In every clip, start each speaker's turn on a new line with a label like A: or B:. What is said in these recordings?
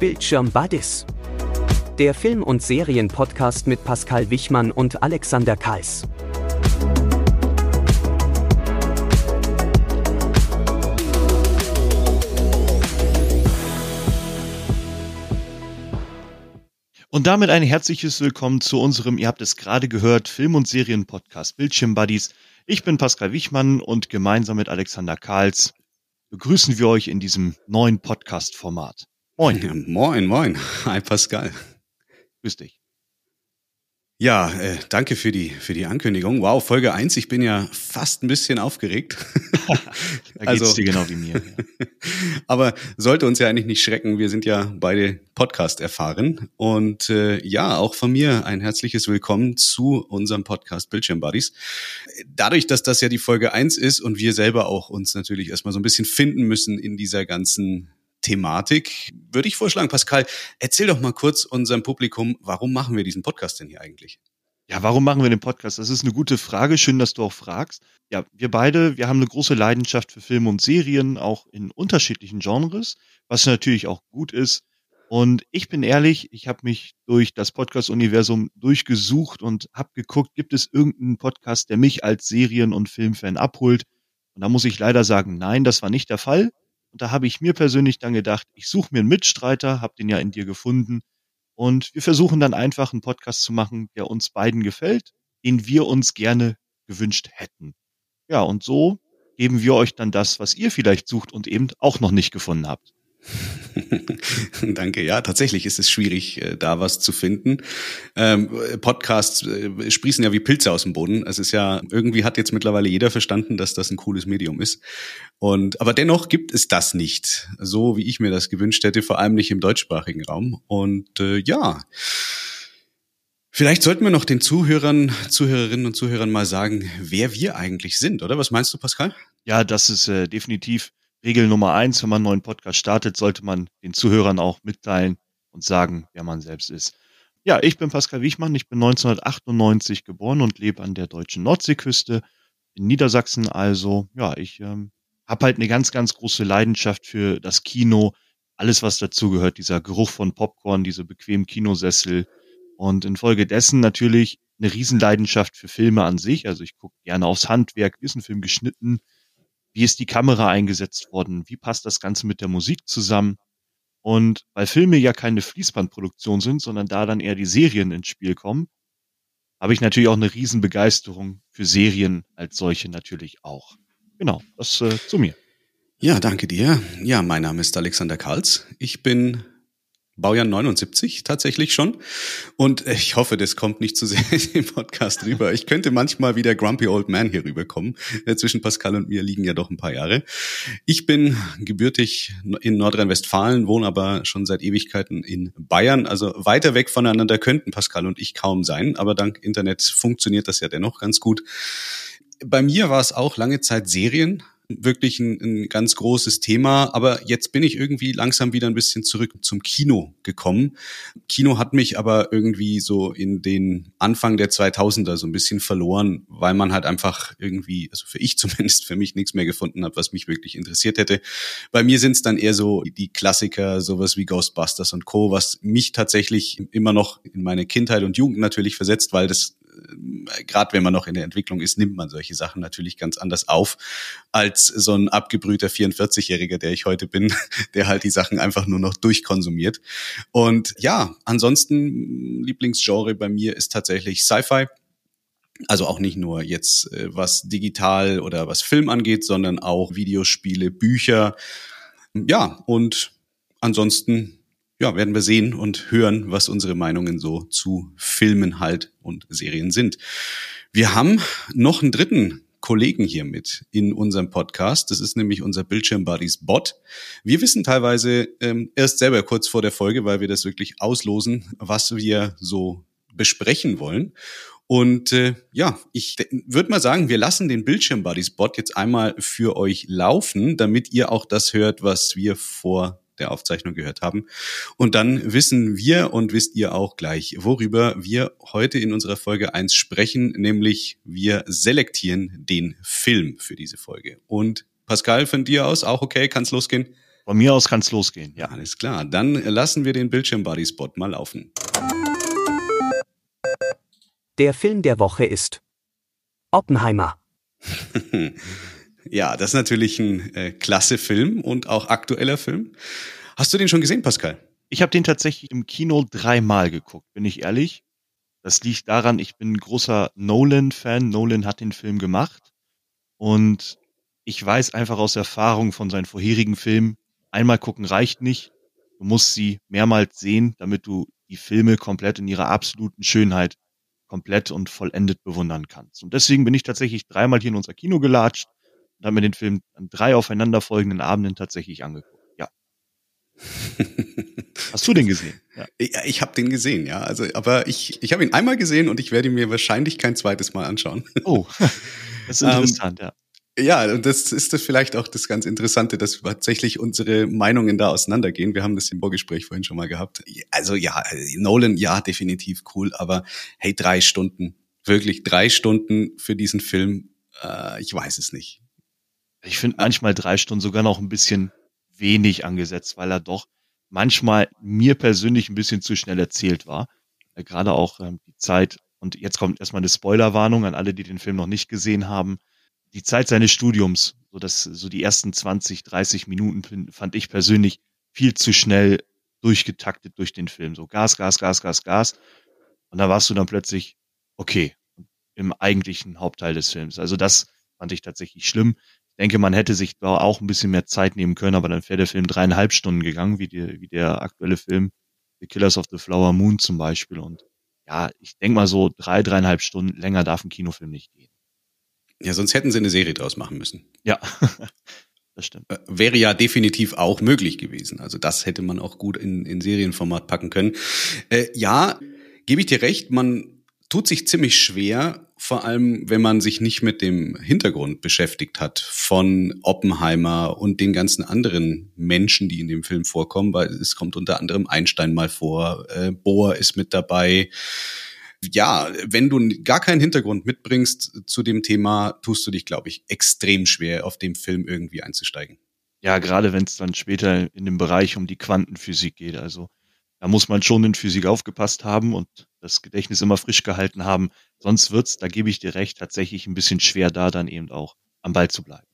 A: Bildschirm Buddies. Der Film- und Serienpodcast mit Pascal Wichmann und Alexander Kals.
B: Und damit ein herzliches Willkommen zu unserem, ihr habt es gerade gehört, Film- und Serienpodcast Bildschirm Buddies. Ich bin Pascal Wichmann und gemeinsam mit Alexander Karls begrüßen wir euch in diesem neuen Podcast-Format.
C: Moin. Ja, moin, moin. Hi Pascal.
B: Grüß dich.
C: Ja, äh, danke für die, für die Ankündigung. Wow, Folge eins. ich bin ja fast ein bisschen aufgeregt.
B: da geht's also, dir genau wie mir. Ja.
C: aber sollte uns ja eigentlich nicht schrecken, wir sind ja beide Podcast erfahren. Und äh, ja, auch von mir ein herzliches Willkommen zu unserem Podcast Bildschirm Buddies. Dadurch, dass das ja die Folge eins ist und wir selber auch uns natürlich erstmal so ein bisschen finden müssen in dieser ganzen Thematik, würde ich vorschlagen, Pascal, erzähl doch mal kurz unserem Publikum, warum machen wir diesen Podcast denn hier eigentlich?
B: Ja, warum machen wir den Podcast? Das ist eine gute Frage. Schön, dass du auch fragst. Ja, wir beide, wir haben eine große Leidenschaft für Filme und Serien, auch in unterschiedlichen Genres, was natürlich auch gut ist. Und ich bin ehrlich, ich habe mich durch das Podcast-Universum durchgesucht und habe geguckt, gibt es irgendeinen Podcast, der mich als Serien- und Filmfan abholt? Und da muss ich leider sagen, nein, das war nicht der Fall. Und da habe ich mir persönlich dann gedacht, ich suche mir einen Mitstreiter, habe den ja in dir gefunden. Und wir versuchen dann einfach einen Podcast zu machen, der uns beiden gefällt, den wir uns gerne gewünscht hätten. Ja, und so geben wir euch dann das, was ihr vielleicht sucht und eben auch noch nicht gefunden habt.
C: Danke. Ja, tatsächlich ist es schwierig, äh, da was zu finden. Ähm, Podcasts äh, sprießen ja wie Pilze aus dem Boden. Es ist ja, irgendwie hat jetzt mittlerweile jeder verstanden, dass das ein cooles Medium ist. Und, aber dennoch gibt es das nicht, so wie ich mir das gewünscht hätte, vor allem nicht im deutschsprachigen Raum. Und äh, ja, Vielleicht sollten wir noch den Zuhörern, Zuhörerinnen und Zuhörern mal sagen, wer wir eigentlich sind, oder? Was meinst du, Pascal?
B: Ja, das ist äh, definitiv Regel Nummer eins, wenn man einen neuen Podcast startet, sollte man den Zuhörern auch mitteilen und sagen, wer man selbst ist. Ja, ich bin Pascal Wichmann, ich bin 1998 geboren und lebe an der deutschen Nordseeküste in Niedersachsen. Also, ja, ich ähm, habe halt eine ganz, ganz große Leidenschaft für das Kino, alles, was dazugehört, dieser Geruch von Popcorn, diese bequemen Kinosessel und infolgedessen natürlich eine Riesenleidenschaft für Filme an sich. Also ich gucke gerne aufs Handwerk, wie ist ein Film geschnitten, wie ist die Kamera eingesetzt worden? Wie passt das Ganze mit der Musik zusammen? Und weil Filme ja keine Fließbandproduktion sind, sondern da dann eher die Serien ins Spiel kommen, habe ich natürlich auch eine Riesenbegeisterung für Serien als solche natürlich auch. Genau, das äh, zu mir.
C: Ja, danke dir. Ja, mein Name ist Alexander Karls. Ich bin Baujahr 79 tatsächlich schon. Und ich hoffe, das kommt nicht zu sehr im Podcast rüber. Ich könnte manchmal wie der Grumpy Old Man hier rüberkommen. Äh, zwischen Pascal und mir liegen ja doch ein paar Jahre. Ich bin gebürtig in Nordrhein-Westfalen, wohne aber schon seit Ewigkeiten in Bayern. Also weiter weg voneinander könnten Pascal und ich kaum sein. Aber dank Internet funktioniert das ja dennoch ganz gut. Bei mir war es auch lange Zeit Serien wirklich ein, ein ganz großes Thema. Aber jetzt bin ich irgendwie langsam wieder ein bisschen zurück zum Kino gekommen. Kino hat mich aber irgendwie so in den Anfang der 2000er so ein bisschen verloren, weil man halt einfach irgendwie, also für ich zumindest, für mich nichts mehr gefunden hat, was mich wirklich interessiert hätte. Bei mir sind es dann eher so die Klassiker, sowas wie Ghostbusters und Co., was mich tatsächlich immer noch in meine Kindheit und Jugend natürlich versetzt, weil das gerade wenn man noch in der Entwicklung ist, nimmt man solche Sachen natürlich ganz anders auf als so ein abgebrühter 44-Jähriger, der ich heute bin, der halt die Sachen einfach nur noch durchkonsumiert. Und ja, ansonsten Lieblingsgenre bei mir ist tatsächlich Sci-Fi. Also auch nicht nur jetzt äh, was digital oder was Film angeht, sondern auch Videospiele, Bücher. Ja, und ansonsten ja, werden wir sehen und hören, was unsere Meinungen so zu Filmen halt und Serien sind. Wir haben noch einen dritten Kollegen hier mit in unserem Podcast. Das ist nämlich unser Bildschirm Bot. Wir wissen teilweise ähm, erst selber kurz vor der Folge, weil wir das wirklich auslosen, was wir so besprechen wollen. Und äh, ja, ich würde mal sagen, wir lassen den Bildschirm Bot jetzt einmal für euch laufen, damit ihr auch das hört, was wir vor der Aufzeichnung gehört haben. Und dann wissen wir und wisst ihr auch gleich, worüber wir heute in unserer Folge eins sprechen, nämlich wir selektieren den Film für diese Folge. Und Pascal, von dir aus auch okay, kann's losgehen?
B: Von mir aus kann es losgehen, ja.
C: Alles klar, dann lassen wir den Bildschirm-Buddy-Spot mal laufen.
A: Der Film der Woche ist Oppenheimer.
C: ja, das ist natürlich ein äh, klasse Film und auch aktueller Film. Hast du den schon gesehen, Pascal?
B: Ich habe den tatsächlich im Kino dreimal geguckt, bin ich ehrlich. Das liegt daran, ich bin ein großer Nolan-Fan. Nolan hat den Film gemacht. Und ich weiß einfach aus Erfahrung von seinen vorherigen Filmen, einmal gucken reicht nicht. Du musst sie mehrmals sehen, damit du die Filme komplett in ihrer absoluten Schönheit komplett und vollendet bewundern kannst. Und deswegen bin ich tatsächlich dreimal hier in unser Kino gelatscht und habe mir den Film an drei aufeinanderfolgenden Abenden tatsächlich angeguckt. Ja. Hast du den gesehen?
C: Ja. Ich, ich habe den gesehen, ja. Also, aber ich, ich habe ihn einmal gesehen und ich werde ihn mir wahrscheinlich kein zweites Mal anschauen.
B: Oh, das ist interessant, ähm, ja.
C: Ja, und das ist das vielleicht auch das ganz Interessante, dass tatsächlich unsere Meinungen da auseinandergehen. Wir haben das im Vorgespräch vorhin schon mal gehabt. Also ja, Nolan, ja, definitiv cool, aber hey, drei Stunden, wirklich drei Stunden für diesen Film, äh, ich weiß es nicht.
B: Ich finde manchmal drei Stunden sogar noch ein bisschen wenig angesetzt, weil er doch manchmal mir persönlich ein bisschen zu schnell erzählt war. Äh, Gerade auch ähm, die Zeit, und jetzt kommt erstmal eine Spoilerwarnung an alle, die den Film noch nicht gesehen haben die Zeit seines Studiums, so dass so die ersten 20, 30 Minuten fand ich persönlich viel zu schnell durchgetaktet durch den Film. So Gas, Gas, Gas, Gas, Gas. Und da warst du dann plötzlich, okay, im eigentlichen Hauptteil des Films. Also das fand ich tatsächlich schlimm. Ich denke, man hätte sich da auch ein bisschen mehr Zeit nehmen können, aber dann wäre der Film dreieinhalb Stunden gegangen, wie, die, wie der aktuelle Film The Killers of the Flower Moon zum Beispiel. Und ja, ich denke mal so drei, dreieinhalb Stunden länger darf ein Kinofilm nicht gehen.
C: Ja, sonst hätten sie eine Serie draus machen müssen.
B: Ja, das stimmt.
C: Äh, wäre ja definitiv auch möglich gewesen. Also das hätte man auch gut in, in Serienformat packen können. Äh, ja, gebe ich dir recht, man tut sich ziemlich schwer, vor allem wenn man sich nicht mit dem Hintergrund beschäftigt hat von Oppenheimer und den ganzen anderen Menschen, die in dem Film vorkommen, weil es kommt unter anderem Einstein mal vor, äh, Bohr ist mit dabei ja, wenn du gar keinen Hintergrund mitbringst zu dem Thema, tust du dich, glaube ich, extrem schwer, auf dem Film irgendwie einzusteigen.
B: Ja, gerade wenn es dann später in dem Bereich um die Quantenphysik geht. Also da muss man schon in Physik aufgepasst haben und das Gedächtnis immer frisch gehalten haben. Sonst wird's, da gebe ich dir recht, tatsächlich ein bisschen schwer, da dann eben auch am Ball zu bleiben.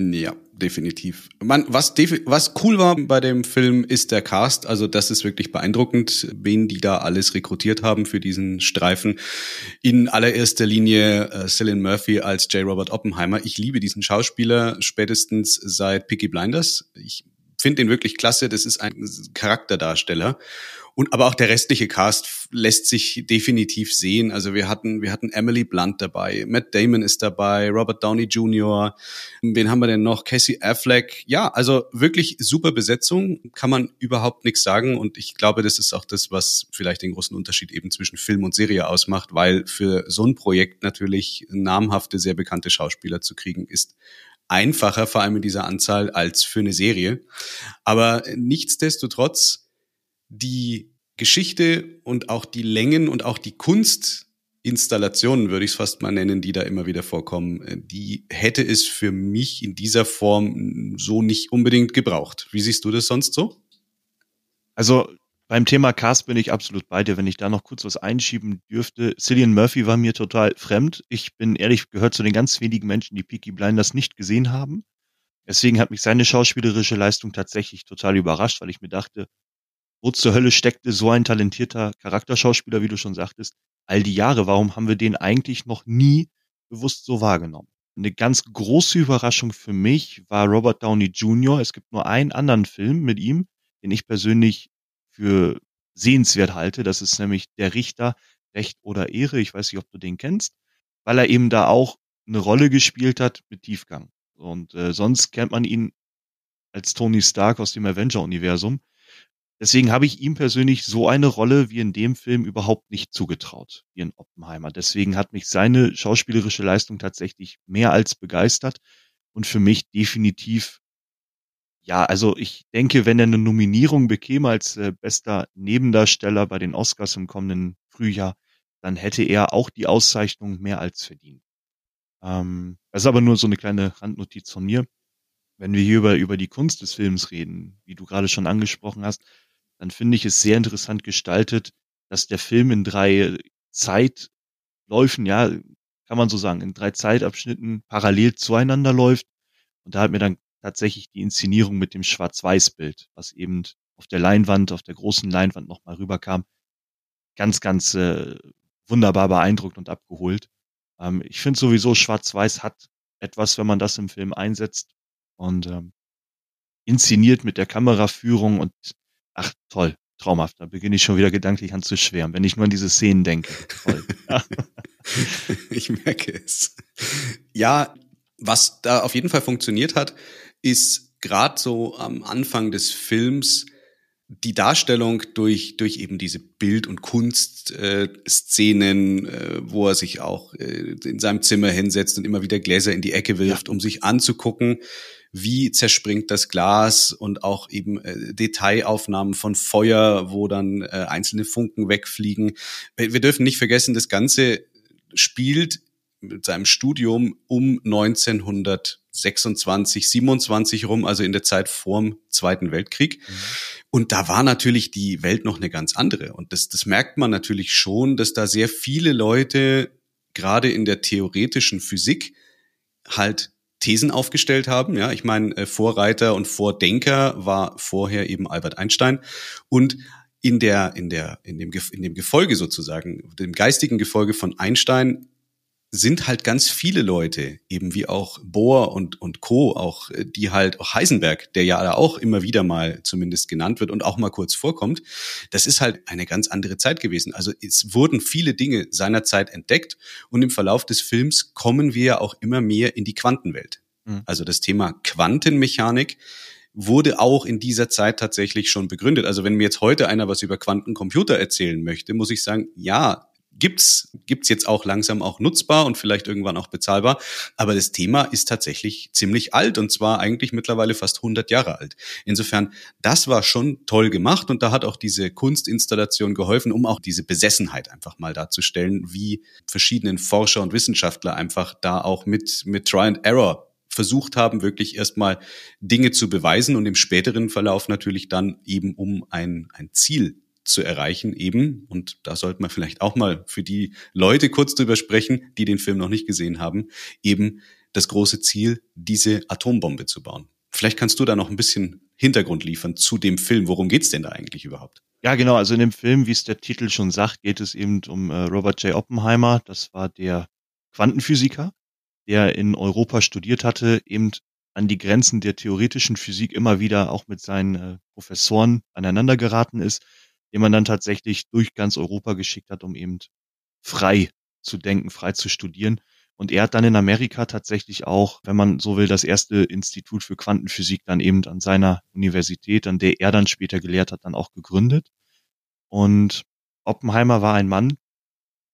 C: Ja, definitiv. Man, was, was cool war bei dem Film ist der Cast. Also das ist wirklich beeindruckend, wen die da alles rekrutiert haben für diesen Streifen. In allererster Linie äh, Cillian Murphy als J. Robert Oppenheimer. Ich liebe diesen Schauspieler spätestens seit Picky Blinders. Ich finde den wirklich klasse. Das ist ein Charakterdarsteller. Und aber auch der restliche Cast lässt sich definitiv sehen. Also wir hatten, wir hatten Emily Blunt dabei, Matt Damon ist dabei, Robert Downey Jr., wen haben wir denn noch? Cassie Affleck. Ja, also wirklich super Besetzung, kann man überhaupt nichts sagen. Und ich glaube, das ist auch das, was vielleicht den großen Unterschied eben zwischen Film und Serie ausmacht, weil für so ein Projekt natürlich namhafte, sehr bekannte Schauspieler zu kriegen ist einfacher, vor allem in dieser Anzahl, als für eine Serie. Aber nichtsdestotrotz, die Geschichte und auch die Längen und auch die Kunstinstallationen, würde ich es fast mal nennen, die da immer wieder vorkommen, äh, die hätte es für mich in dieser Form so nicht unbedingt gebraucht. Wie siehst du das sonst so?
B: Also beim Thema Cast bin ich absolut bei dir. Wenn ich da noch kurz was einschieben dürfte. Cillian Murphy war mir total fremd. Ich bin ehrlich gehört zu den ganz wenigen Menschen, die Peaky Blinders nicht gesehen haben. Deswegen hat mich seine schauspielerische Leistung tatsächlich total überrascht, weil ich mir dachte, wo zur Hölle steckte so ein talentierter Charakterschauspieler, wie du schon sagtest, all die Jahre? Warum haben wir den eigentlich noch nie bewusst so wahrgenommen? Eine ganz große Überraschung für mich war Robert Downey Jr. Es gibt nur einen anderen Film mit ihm, den ich persönlich für sehenswert halte. Das ist nämlich Der Richter, Recht oder Ehre. Ich weiß nicht, ob du den kennst, weil er eben da auch eine Rolle gespielt hat mit Tiefgang. Und äh, sonst kennt man ihn als Tony Stark aus dem Avenger-Universum. Deswegen habe ich ihm persönlich so eine Rolle wie in dem Film überhaupt nicht zugetraut, wie in Oppenheimer. Deswegen hat mich seine schauspielerische Leistung tatsächlich mehr als begeistert und für mich definitiv, ja, also ich denke, wenn er eine Nominierung bekäme als äh, bester Nebendarsteller bei den Oscars im kommenden Frühjahr, dann hätte er auch die Auszeichnung mehr als verdient. Ähm, das ist aber nur so eine kleine Randnotiz von mir. wenn wir hier über, über die Kunst des Films reden, wie du gerade schon angesprochen hast, dann finde ich es sehr interessant gestaltet, dass der Film in drei Zeitläufen, ja, kann man so sagen, in drei Zeitabschnitten parallel zueinander läuft. Und da hat mir dann tatsächlich die Inszenierung mit dem Schwarz-Weiß-Bild, was eben auf der Leinwand, auf der großen Leinwand nochmal rüberkam, ganz, ganz äh, wunderbar beeindruckt und abgeholt. Ähm, ich finde sowieso, Schwarz-Weiß hat etwas, wenn man das im Film einsetzt und ähm, inszeniert mit der Kameraführung und ach toll, traumhaft. Da beginne ich schon wieder gedanklich an zu schwärmen, wenn ich nur an diese Szenen denke. Toll.
C: ich merke es. Ja, was da auf jeden Fall funktioniert hat, ist gerade so am Anfang des Films die Darstellung durch, durch eben diese Bild- und Kunstszenen, äh, äh, wo er sich auch äh, in seinem Zimmer hinsetzt und immer wieder Gläser in die Ecke wirft, ja. um sich anzugucken, wie zerspringt das Glas und auch eben äh, Detailaufnahmen von Feuer, wo dann äh, einzelne Funken wegfliegen. Wir dürfen nicht vergessen, das Ganze spielt mit seinem Studium um 1926, 27 rum, also in der Zeit vorm Zweiten Weltkrieg. Mhm. Und da war natürlich die Welt noch eine ganz andere. Und das, das merkt man natürlich schon, dass da sehr viele Leute gerade in der theoretischen Physik halt Thesen aufgestellt haben. Ja, ich meine, äh, Vorreiter und Vordenker war vorher eben Albert Einstein und in der in der in dem in dem Gefolge sozusagen, dem geistigen Gefolge von Einstein sind halt ganz viele Leute, eben wie auch Bohr und, und Co., auch äh, die halt, auch Heisenberg, der ja auch immer wieder mal zumindest genannt wird und auch mal kurz vorkommt, das ist halt eine ganz andere Zeit gewesen. Also es wurden viele Dinge seinerzeit entdeckt und im Verlauf des Films kommen wir ja auch immer mehr in die Quantenwelt. Mhm. Also das Thema Quantenmechanik wurde auch in dieser Zeit tatsächlich schon begründet. Also wenn mir jetzt heute einer was über Quantencomputer erzählen möchte, muss ich sagen, ja, gibt's gibt's jetzt auch langsam auch nutzbar und vielleicht irgendwann auch bezahlbar. Aber das Thema ist tatsächlich ziemlich alt und zwar eigentlich mittlerweile fast 100 Jahre alt. Insofern, das war schon toll gemacht und da hat auch diese Kunstinstallation geholfen, um auch diese Besessenheit einfach mal darzustellen, wie verschiedenen Forscher und Wissenschaftler einfach da auch mit mit Try and Error versucht haben, wirklich erstmal Dinge zu beweisen und im späteren Verlauf natürlich dann eben um ein, ein Ziel zu erreichen eben. Und da sollte man vielleicht auch mal für die Leute kurz drüber sprechen, die den Film noch nicht gesehen haben, eben das große Ziel, diese Atombombe zu bauen. Vielleicht kannst du da noch ein bisschen Hintergrund liefern zu dem Film. Worum geht's denn da eigentlich überhaupt?
B: Ja, genau. Also in dem Film, wie es der Titel schon sagt, geht es eben um äh, Robert J. Oppenheimer. Das war der Quantenphysiker, der in Europa studiert hatte, eben an die Grenzen der theoretischen Physik immer wieder auch mit seinen äh, Professoren aneinander geraten ist den man dann tatsächlich durch ganz Europa geschickt hat, um eben frei zu denken, frei zu studieren. Und er hat dann in Amerika tatsächlich auch, wenn man so will, das erste Institut für Quantenphysik dann eben an seiner Universität, an der er dann später gelehrt hat, dann auch gegründet. Und Oppenheimer war ein Mann,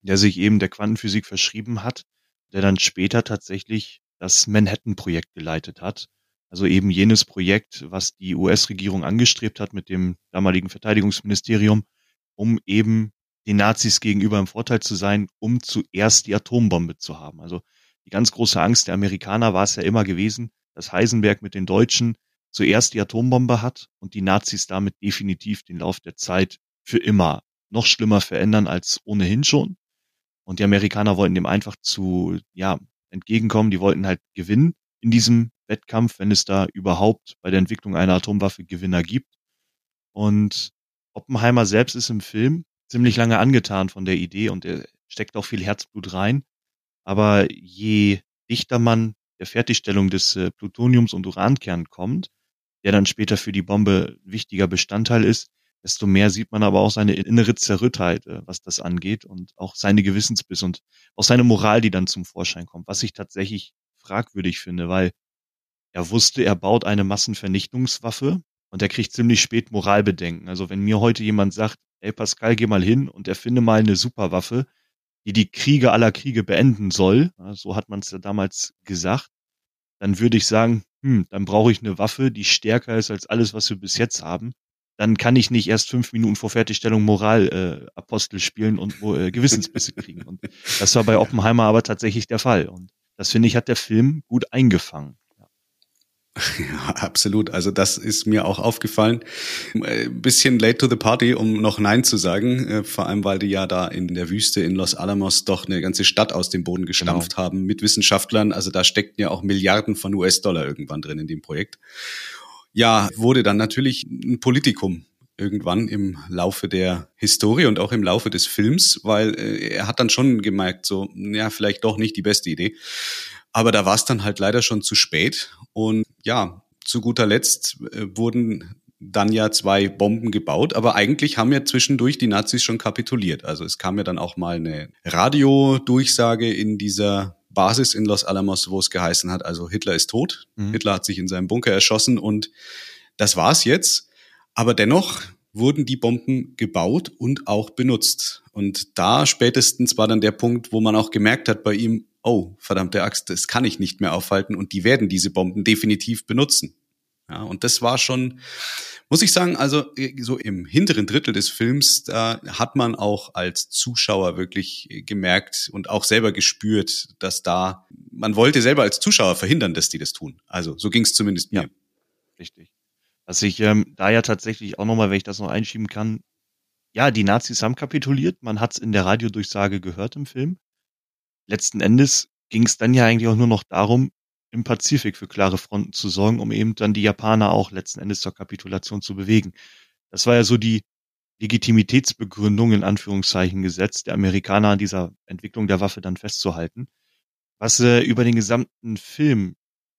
B: der sich eben der Quantenphysik verschrieben hat, der dann später tatsächlich das Manhattan-Projekt geleitet hat, also eben jenes Projekt, was die US-Regierung angestrebt hat mit dem damaligen Verteidigungsministerium, um eben den Nazis gegenüber im Vorteil zu sein, um zuerst die Atombombe zu haben. Also die ganz große Angst der Amerikaner war es ja immer gewesen, dass Heisenberg mit den Deutschen zuerst die Atombombe hat und die Nazis damit definitiv den Lauf der Zeit für immer noch schlimmer verändern als ohnehin schon. Und die Amerikaner wollten dem einfach zu, ja, entgegenkommen. Die wollten halt gewinnen in diesem Wettkampf, wenn es da überhaupt bei der Entwicklung einer Atomwaffe Gewinner gibt. Und Oppenheimer selbst ist im Film ziemlich lange angetan von der Idee und er steckt auch viel Herzblut rein. Aber je dichter man der Fertigstellung des äh, Plutoniums und Urankern kommt, der dann später für die Bombe wichtiger Bestandteil ist, desto mehr sieht man aber auch seine innere Zerrüttheit, äh, was das angeht und auch seine Gewissensbiss und auch seine Moral, die dann zum Vorschein kommt, was ich tatsächlich fragwürdig finde, weil er wusste, er baut eine Massenvernichtungswaffe und er kriegt ziemlich spät Moralbedenken. Also wenn mir heute jemand sagt, ey Pascal, geh mal hin und erfinde mal eine Superwaffe, die die Kriege aller Kriege beenden soll, so hat man es ja damals gesagt, dann würde ich sagen, hm, dann brauche ich eine Waffe, die stärker ist als alles, was wir bis jetzt haben. Dann kann ich nicht erst fünf Minuten vor Fertigstellung Moralapostel äh, spielen und äh, Gewissensbisse kriegen. Und das war bei Oppenheimer aber tatsächlich der Fall. Und das finde ich, hat der Film gut eingefangen.
C: Ja, absolut. Also das ist mir auch aufgefallen. Ein äh, bisschen late to the party, um noch Nein zu sagen. Äh, vor allem, weil die ja da in der Wüste in Los Alamos doch eine ganze Stadt aus dem Boden gestampft genau. haben mit Wissenschaftlern. Also da steckten ja auch Milliarden von US-Dollar irgendwann drin in dem Projekt. Ja, wurde dann natürlich ein Politikum irgendwann im Laufe der Historie und auch im Laufe des Films, weil äh, er hat dann schon gemerkt, so, ja, vielleicht doch nicht die beste Idee. Aber da war es dann halt leider schon zu spät. Und ja, zu guter Letzt äh, wurden dann ja zwei Bomben gebaut, aber eigentlich haben ja zwischendurch die Nazis schon kapituliert. Also es kam ja dann auch mal eine Radiodurchsage in dieser Basis in Los Alamos, wo es geheißen hat, also Hitler ist tot, mhm. Hitler hat sich in seinem Bunker erschossen und das war's jetzt. Aber dennoch wurden die Bomben gebaut und auch benutzt. Und da spätestens war dann der Punkt, wo man auch gemerkt hat bei ihm, oh, verdammte Axt, das kann ich nicht mehr aufhalten und die werden diese Bomben definitiv benutzen. Ja, und das war schon, muss ich sagen, also so im hinteren Drittel des Films, da hat man auch als Zuschauer wirklich gemerkt und auch selber gespürt, dass da, man wollte selber als Zuschauer verhindern, dass die das tun. Also so ging es zumindest mir. Ja,
B: richtig. Was ich ähm, da ja tatsächlich auch nochmal, wenn ich das noch einschieben kann, ja, die Nazis haben kapituliert, man hat es in der Radiodurchsage gehört im Film. Letzten Endes ging es dann ja eigentlich auch nur noch darum, im Pazifik für klare Fronten zu sorgen, um eben dann die Japaner auch letzten Endes zur Kapitulation zu bewegen. Das war ja so die Legitimitätsbegründung in Anführungszeichen gesetzt, der Amerikaner an dieser Entwicklung der Waffe dann festzuhalten. Was äh, über den gesamten Film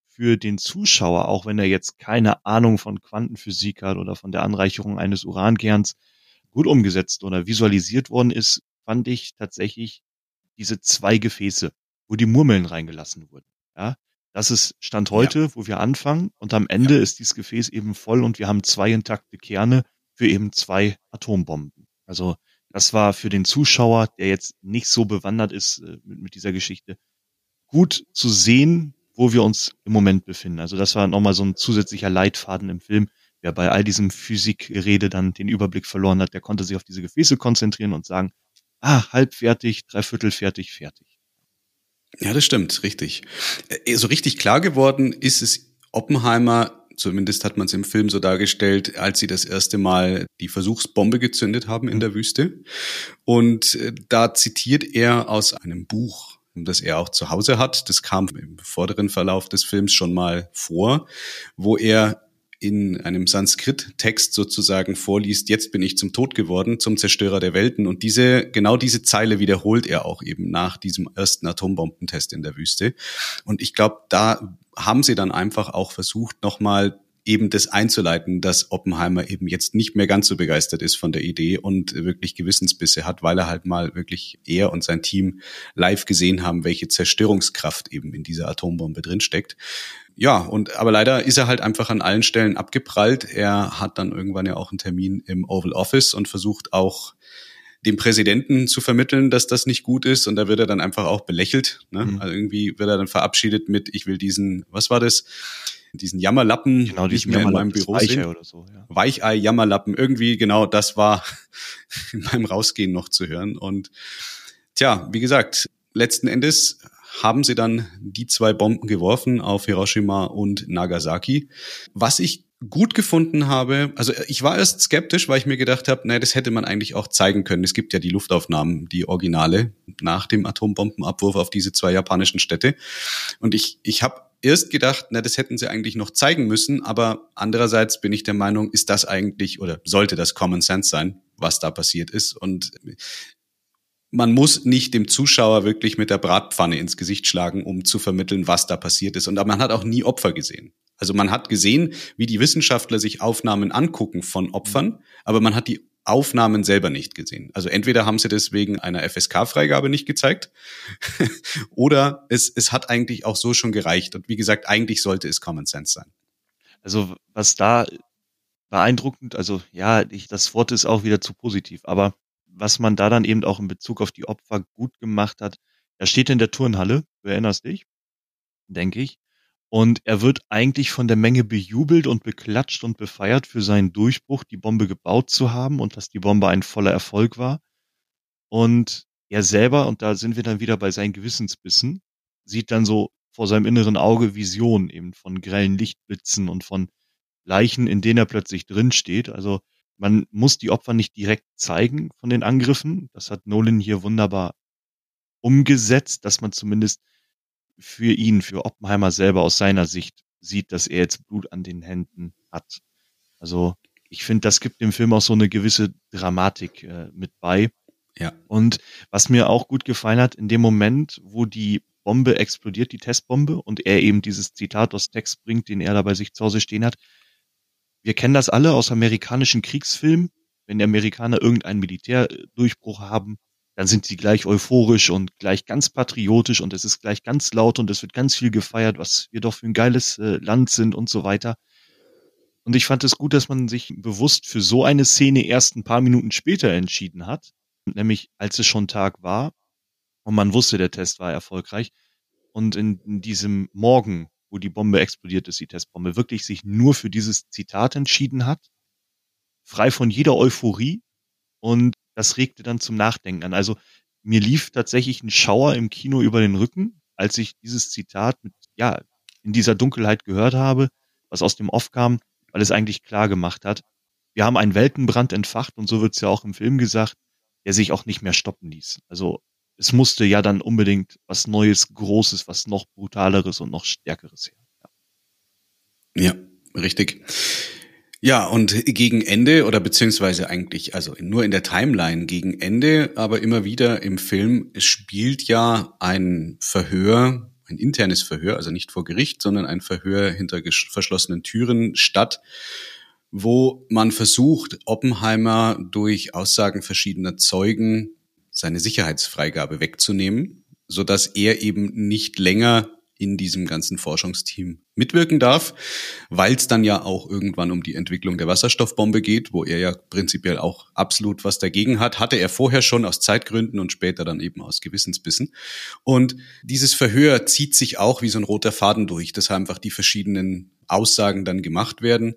B: für den Zuschauer, auch wenn er jetzt keine Ahnung von Quantenphysik hat oder von der Anreicherung eines Urankerns, gut umgesetzt oder visualisiert worden ist, fand ich tatsächlich diese zwei Gefäße, wo die Murmeln reingelassen wurden. Ja, das ist Stand heute, ja. wo wir anfangen und am Ende ja. ist dieses Gefäß eben voll und wir haben zwei intakte Kerne für eben zwei Atombomben. Also das war für den Zuschauer, der jetzt nicht so bewandert ist äh, mit, mit dieser Geschichte, gut zu sehen, wo wir uns im Moment befinden. Also das war nochmal so ein zusätzlicher Leitfaden im Film. Wer bei all diesem Physikrede dann den Überblick verloren hat, der konnte sich auf diese Gefäße konzentrieren und sagen, ah, halb fertig, dreiviertel fertig, fertig.
C: Ja, das stimmt, richtig. Äh, so richtig klar geworden ist es Oppenheimer zumindest hat man es im Film so dargestellt, als sie das erste Mal die Versuchsbombe gezündet haben in der Wüste. Und äh, da zitiert er aus einem Buch das er auch zu Hause hat. Das kam im vorderen Verlauf des Films schon mal vor, wo er in einem Sanskrit-Text sozusagen vorliest, jetzt bin ich zum Tod geworden, zum Zerstörer der Welten. Und diese, genau diese Zeile wiederholt er auch eben nach diesem ersten Atombombentest in der Wüste. Und ich glaube, da haben sie dann einfach auch versucht, nochmal eben das einzuleiten, dass Oppenheimer eben jetzt nicht mehr ganz so begeistert ist von der Idee und wirklich Gewissensbisse hat, weil er halt mal wirklich er und sein Team live gesehen haben, welche Zerstörungskraft eben in dieser Atombombe drinsteckt. Ja, und aber leider ist er halt einfach an allen Stellen abgeprallt. Er hat dann irgendwann ja auch einen Termin im Oval Office und versucht auch dem Präsidenten zu vermitteln, dass das nicht gut ist. Und da wird er dann einfach auch belächelt. Ne? Mhm. Also irgendwie wird er dann verabschiedet mit, ich will diesen, was war das? Diesen Jammerlappen
B: genau, nicht mehr in meinem Büro sehen. Oder so,
C: ja. Weichei, Jammerlappen, irgendwie genau das war in meinem Rausgehen noch zu hören. Und tja, wie gesagt, letzten Endes haben sie dann die zwei Bomben geworfen auf Hiroshima und Nagasaki. Was ich gut gefunden habe, also ich war erst skeptisch, weil ich mir gedacht habe, naja, das hätte man eigentlich auch zeigen können. Es gibt ja die Luftaufnahmen, die Originale nach dem Atombombenabwurf auf diese zwei japanischen Städte. Und ich, ich habe erst gedacht, na, das hätten sie eigentlich noch zeigen müssen, aber andererseits bin ich der Meinung, ist das eigentlich oder sollte das Common Sense sein, was da passiert ist und man muss nicht dem Zuschauer wirklich mit der Bratpfanne ins Gesicht schlagen, um zu vermitteln, was da passiert ist. Und man hat auch nie Opfer gesehen. Also man hat gesehen, wie die Wissenschaftler sich Aufnahmen angucken von Opfern, aber man hat die Aufnahmen selber nicht gesehen. Also entweder haben sie deswegen einer FSK-Freigabe nicht gezeigt oder es, es hat eigentlich auch so schon gereicht. Und wie gesagt, eigentlich sollte es Common Sense sein.
B: Also was da beeindruckend, also ja, ich, das Wort ist auch wieder zu positiv, aber was man da dann eben auch in Bezug auf die Opfer gut gemacht hat, er steht in der Turnhalle, du erinnerst dich, denke ich, und er wird eigentlich von der Menge bejubelt und beklatscht und befeiert für seinen Durchbruch, die Bombe gebaut zu haben und dass die Bombe ein voller Erfolg war. Und er selber, und da sind wir dann wieder bei seinen Gewissensbissen, sieht dann so vor seinem inneren Auge Visionen eben von grellen Lichtblitzen und von Leichen, in denen er plötzlich drin steht. Also man muss die Opfer nicht direkt zeigen von den Angriffen. Das hat Nolan hier wunderbar umgesetzt, dass man zumindest für ihn, für Oppenheimer selber aus seiner Sicht sieht, dass er jetzt Blut an den Händen hat. Also ich finde, das gibt dem Film auch so eine gewisse Dramatik äh, mit bei.
C: Ja.
B: Und was mir auch gut gefallen hat, in dem Moment, wo die Bombe explodiert, die Testbombe, und er eben dieses Zitat aus Text bringt, den er da bei sich zu Hause stehen hat. Wir kennen das alle aus amerikanischen Kriegsfilmen. Wenn die Amerikaner irgendeinen Militärdurchbruch haben, dann sind sie gleich euphorisch und gleich ganz patriotisch und es ist gleich ganz laut und es wird ganz viel gefeiert, was wir doch für ein geiles äh, Land sind und so weiter. Und ich fand es gut, dass man sich bewusst für so eine Szene erst ein paar Minuten später entschieden hat, nämlich als es schon Tag war und man wusste, der Test war erfolgreich. Und in, in diesem Morgen, wo die Bombe explodiert ist, die Testbombe, wirklich sich nur für dieses Zitat entschieden hat, frei von jeder Euphorie. Und das regte dann zum Nachdenken an. Also mir lief tatsächlich ein Schauer im Kino über den Rücken, als ich dieses Zitat mit, ja, in dieser Dunkelheit gehört habe, was aus dem Off kam, weil es eigentlich klar gemacht hat, wir haben einen Weltenbrand entfacht und so wird es ja auch im Film gesagt, der sich auch nicht mehr stoppen ließ. Also es musste ja dann unbedingt was Neues, Großes, was noch brutaleres und noch Stärkeres her.
C: Ja, ja richtig. Ja, und gegen Ende oder beziehungsweise eigentlich, also nur in der Timeline gegen Ende, aber immer wieder im Film spielt ja ein Verhör ein internes Verhör, also nicht vor Gericht, sondern ein Verhör hinter verschlossenen Türen statt, wo man versucht, Oppenheimer durch Aussagen verschiedener Zeugen seine Sicherheitsfreigabe wegzunehmen, so dass er eben nicht länger in diesem ganzen Forschungsteam mitwirken darf, weil es dann ja auch irgendwann um die Entwicklung der Wasserstoffbombe geht, wo er ja prinzipiell auch absolut was dagegen hat, hatte er vorher schon aus Zeitgründen und später dann eben aus Gewissensbissen. Und dieses Verhör zieht sich auch wie so ein roter Faden durch, dass einfach die verschiedenen Aussagen dann gemacht werden.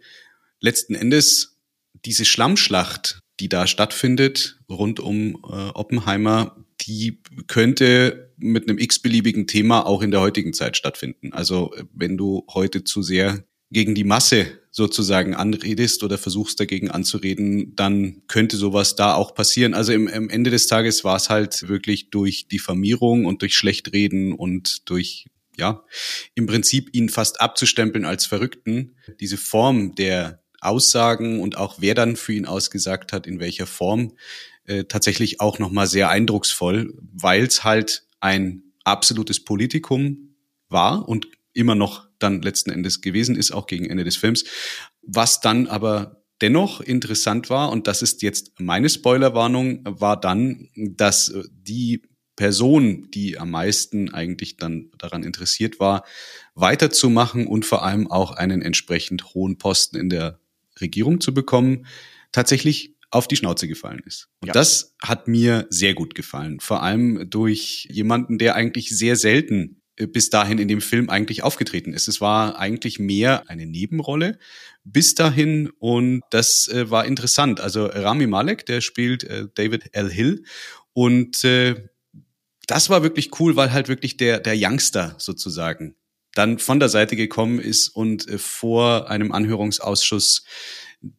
C: Letzten Endes diese Schlammschlacht, die da stattfindet rund um äh, Oppenheimer, die könnte mit einem x-beliebigen Thema auch in der heutigen Zeit stattfinden. Also wenn du heute zu sehr gegen die Masse sozusagen anredest oder versuchst dagegen anzureden, dann könnte sowas da auch passieren. Also im, im Ende des Tages war es halt wirklich durch Diffamierung und durch Schlechtreden und durch ja, im Prinzip ihn fast abzustempeln als Verrückten. Diese Form der Aussagen und auch wer dann für ihn ausgesagt hat, in welcher Form, äh, tatsächlich auch nochmal sehr eindrucksvoll, weil es halt ein absolutes Politikum war und immer noch dann letzten Endes gewesen ist, auch gegen Ende des Films. Was dann aber dennoch interessant war, und das ist jetzt meine Spoilerwarnung, war dann, dass die Person, die am meisten eigentlich dann daran interessiert war, weiterzumachen und vor allem auch einen entsprechend hohen Posten in der Regierung zu bekommen, tatsächlich auf die Schnauze gefallen ist. Und ja. das hat mir sehr gut gefallen. Vor allem durch jemanden, der eigentlich sehr selten äh, bis dahin in dem Film eigentlich aufgetreten ist. Es war eigentlich mehr eine Nebenrolle bis dahin und das äh, war interessant. Also Rami Malek, der spielt äh, David L. Hill und äh, das war wirklich cool, weil halt wirklich der, der Youngster sozusagen dann von der Seite gekommen ist und äh, vor einem Anhörungsausschuss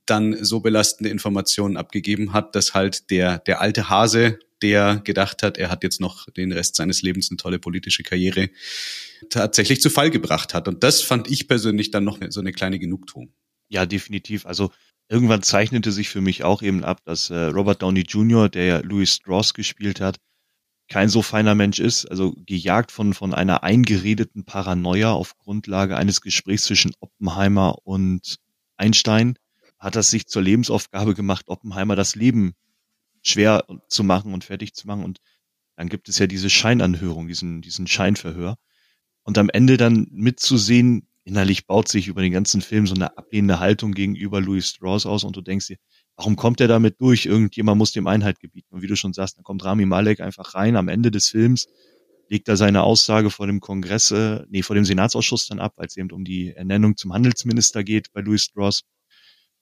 C: dann so belastende Informationen abgegeben hat, dass halt der, der alte Hase, der gedacht hat, er hat jetzt noch den Rest seines Lebens eine tolle politische Karriere, tatsächlich zu Fall gebracht hat. Und das fand ich persönlich dann noch so eine kleine Genugtuung.
B: Ja, definitiv. Also irgendwann zeichnete sich für mich auch eben ab, dass äh, Robert Downey Jr., der ja Louis Strauss gespielt hat, kein so feiner Mensch ist, also gejagt von, von einer eingeredeten Paranoia auf Grundlage eines Gesprächs zwischen Oppenheimer und Einstein, hat er sich zur Lebensaufgabe gemacht, Oppenheimer das Leben schwer zu machen und fertig zu machen. Und dann gibt es ja diese Scheinanhörung, diesen, diesen Scheinverhör. Und am Ende dann mitzusehen, innerlich baut sich über den ganzen Film so eine ablehnende Haltung gegenüber Louis Strauss aus und du denkst dir, warum kommt er damit durch? Irgendjemand muss dem Einheit gebieten. Und wie du schon sagst, dann kommt Rami Malek einfach rein am Ende des Films, legt da seine Aussage vor dem Kongress, äh, nee, vor dem Senatsausschuss dann ab, als es eben um die Ernennung zum Handelsminister geht bei Louis Strauss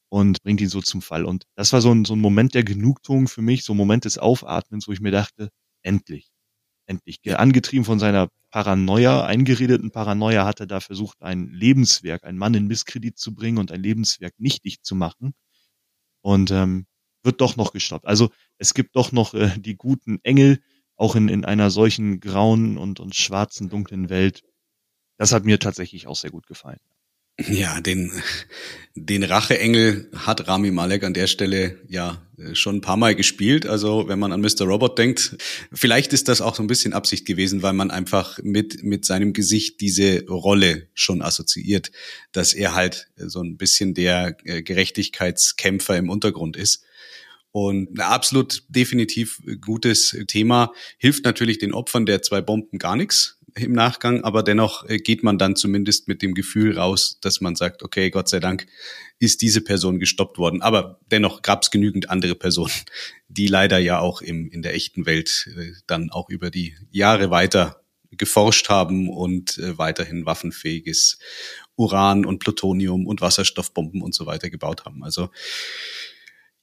B: und bringt ihn so zum Fall. Und das war so ein, so ein Moment der Genugtuung für mich, so ein Moment des Aufatmens, wo ich mir dachte, endlich. endlich. Angetrieben von seiner Paranoia, eingeredeten Paranoia, hat er da versucht, ein Lebenswerk, ein Mann in Misskredit zu bringen und ein Lebenswerk nichtig zu machen. Und ähm, wird doch noch gestoppt. Also es gibt doch noch äh, die guten Engel, auch in, in einer solchen grauen und, und schwarzen, dunklen Welt. Das hat mir tatsächlich auch sehr gut gefallen.
C: Ja, den, den Racheengel hat Rami Malek an der Stelle ja schon ein paar Mal gespielt. Also wenn man an Mr. Robot denkt, vielleicht ist das auch so ein bisschen Absicht gewesen, weil man einfach mit, mit seinem Gesicht diese Rolle schon assoziiert, dass er halt so ein bisschen der äh, Gerechtigkeitskämpfer im Untergrund ist. Und ein absolut definitiv gutes Thema hilft natürlich den Opfern der zwei Bomben gar nichts im Nachgang, aber dennoch äh, geht man dann zumindest mit dem Gefühl raus, dass man sagt, okay, Gott sei Dank ist diese Person gestoppt worden. Aber dennoch gab es genügend andere Personen, die leider ja auch im, in der echten Welt äh, dann auch über die Jahre weiter geforscht haben und äh, weiterhin waffenfähiges Uran und Plutonium und Wasserstoffbomben und so weiter gebaut haben. Also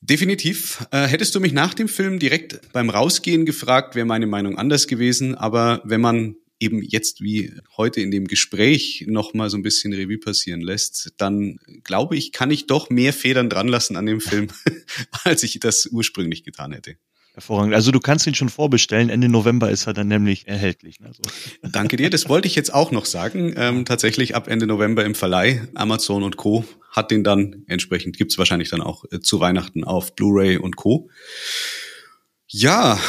C: Definitiv. Äh, hättest du mich nach dem Film direkt beim Rausgehen gefragt, wäre meine Meinung anders gewesen. Aber wenn man eben jetzt wie heute in dem Gespräch noch mal so ein bisschen Revue passieren lässt, dann glaube ich, kann ich doch mehr Federn dran lassen an dem Film, als ich das ursprünglich getan hätte.
B: Hervorragend. Also du kannst ihn schon vorbestellen. Ende November ist er dann nämlich erhältlich. Ne? So.
C: Danke dir. Das wollte ich jetzt auch noch sagen. Ähm, tatsächlich ab Ende November im Verleih. Amazon und Co. hat den dann entsprechend, gibt's wahrscheinlich dann auch äh, zu Weihnachten auf Blu-ray und Co. Ja,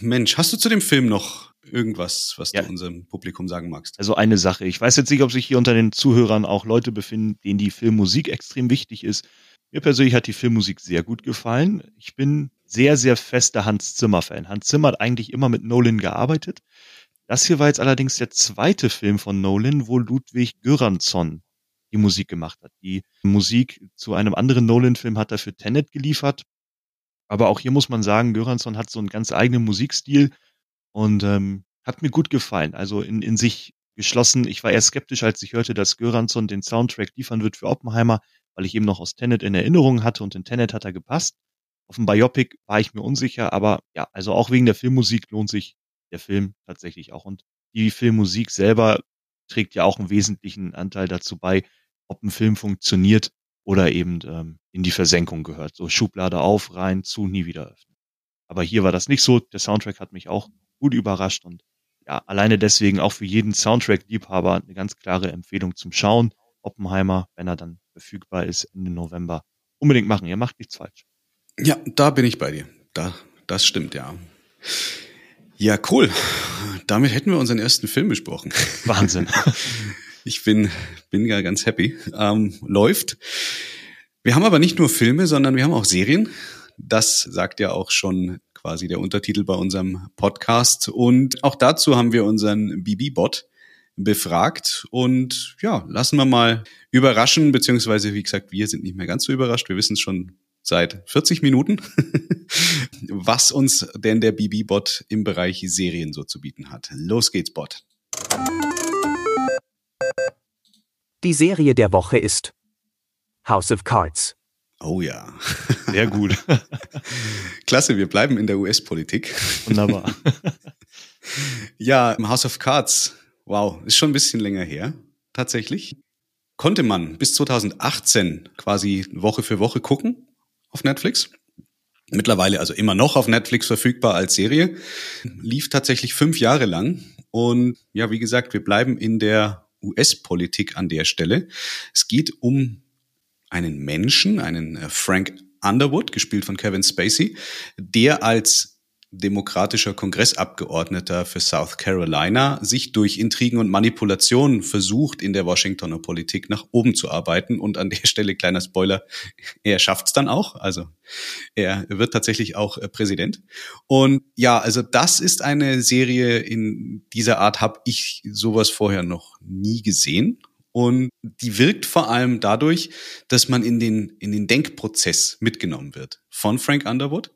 C: Mensch, hast du zu dem Film noch irgendwas, was ja. du unserem Publikum sagen magst?
B: Also eine Sache. Ich weiß jetzt nicht, ob sich hier unter den Zuhörern auch Leute befinden, denen die Filmmusik extrem wichtig ist. Mir persönlich hat die Filmmusik sehr gut gefallen. Ich bin sehr, sehr fester Hans Zimmer-Fan. Hans Zimmer hat eigentlich immer mit Nolan gearbeitet. Das hier war jetzt allerdings der zweite Film von Nolan, wo Ludwig Göransson die Musik gemacht hat. Die Musik zu einem anderen Nolan-Film hat er für Tenet geliefert. Aber auch hier muss man sagen, Göransson hat so einen ganz eigenen Musikstil und ähm, hat mir gut gefallen. Also in, in sich geschlossen. Ich war eher skeptisch, als ich hörte, dass Göransson den Soundtrack liefern wird für Oppenheimer, weil ich eben noch aus Tenet in Erinnerung hatte und in Tenet hat er gepasst. Auf dem Biopic war ich mir unsicher, aber ja, also auch wegen der Filmmusik lohnt sich der Film tatsächlich auch. Und die Filmmusik selber trägt ja auch einen wesentlichen Anteil dazu bei, ob ein Film funktioniert oder eben ähm, in die Versenkung gehört. So Schublade auf, rein, zu, nie wieder öffnen. Aber hier war das nicht so. Der Soundtrack hat mich auch gut überrascht und ja, alleine deswegen auch für jeden Soundtrack-Liebhaber eine ganz klare Empfehlung zum Schauen. Oppenheimer, wenn er dann verfügbar ist Ende November, unbedingt machen. Ihr macht nichts falsch.
C: Ja, da bin ich bei dir. Da, das stimmt, ja. Ja, cool. Damit hätten wir unseren ersten Film besprochen.
B: Wahnsinn.
C: Ich bin, bin ja ganz happy. Ähm, läuft. Wir haben aber nicht nur Filme, sondern wir haben auch Serien. Das sagt ja auch schon quasi der Untertitel bei unserem Podcast. Und auch dazu haben wir unseren BB-Bot befragt. Und ja, lassen wir mal überraschen, beziehungsweise wie gesagt, wir sind nicht mehr ganz so überrascht. Wir wissen es schon seit 40 Minuten, was uns denn der BB-Bot im Bereich Serien so zu bieten hat. Los geht's, Bot.
A: Die Serie der Woche ist House of Cards.
C: Oh ja.
B: Sehr gut.
C: Klasse, wir bleiben in der US-Politik.
B: Wunderbar.
C: ja, House of Cards. Wow, ist schon ein bisschen länger her, tatsächlich. Konnte man bis 2018 quasi Woche für Woche gucken auf Netflix. Mittlerweile also immer noch auf Netflix verfügbar als Serie. Lief tatsächlich fünf Jahre lang. Und ja, wie gesagt, wir bleiben in der US-Politik an der Stelle. Es geht um einen Menschen, einen äh, Frank Underwood, gespielt von Kevin Spacey, der als demokratischer Kongressabgeordneter für South Carolina sich durch Intrigen und Manipulationen versucht, in der Washingtoner Politik nach oben zu arbeiten. Und an der Stelle, kleiner Spoiler, er schafft es dann auch. Also er wird tatsächlich auch äh, Präsident. Und ja, also das ist eine Serie in dieser Art, habe ich sowas vorher noch nie gesehen. Und die wirkt vor allem dadurch, dass man in den, in den Denkprozess mitgenommen wird von Frank Underwood,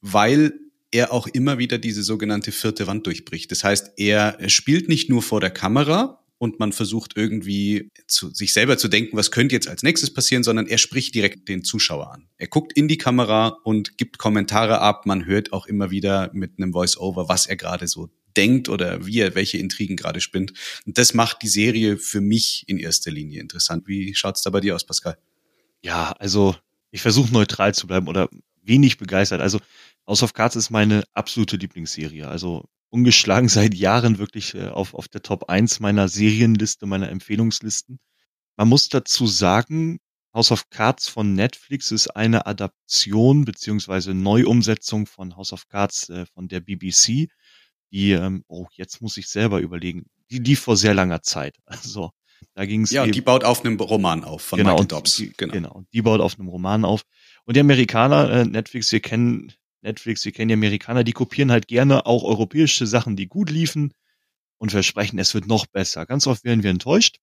C: weil er auch immer wieder diese sogenannte vierte Wand durchbricht. Das heißt, er spielt nicht nur vor der Kamera und man versucht irgendwie zu, sich selber zu denken, was könnte jetzt als nächstes passieren, sondern er spricht direkt den Zuschauer an. Er guckt in die Kamera und gibt Kommentare ab. Man hört auch immer wieder mit einem Voice-Over, was er gerade so denkt oder wie er welche Intrigen gerade spinnt. Und das macht die Serie für mich in erster Linie interessant. Wie schaut's da bei dir aus, Pascal?
B: Ja, also ich versuche neutral zu bleiben oder wenig begeistert. Also House of Cards ist meine absolute Lieblingsserie. Also ungeschlagen seit Jahren wirklich äh, auf, auf der Top 1 meiner Serienliste, meiner Empfehlungslisten. Man muss dazu sagen, House of Cards von Netflix ist eine Adaption beziehungsweise Neuumsetzung von House of Cards äh, von der BBC, die, ähm, oh, jetzt muss ich selber überlegen, die lief vor sehr langer Zeit. Also da ging es.
C: Ja, die baut auf einem Roman auf von
B: genau,
C: Michael Dobbs.
B: Die, genau. genau, die baut auf einem Roman auf. Und die Amerikaner, äh, Netflix, wir kennen Netflix, wir kennen die Amerikaner, die kopieren halt gerne auch europäische Sachen, die gut liefen und versprechen, es wird noch besser. Ganz oft werden wir enttäuscht.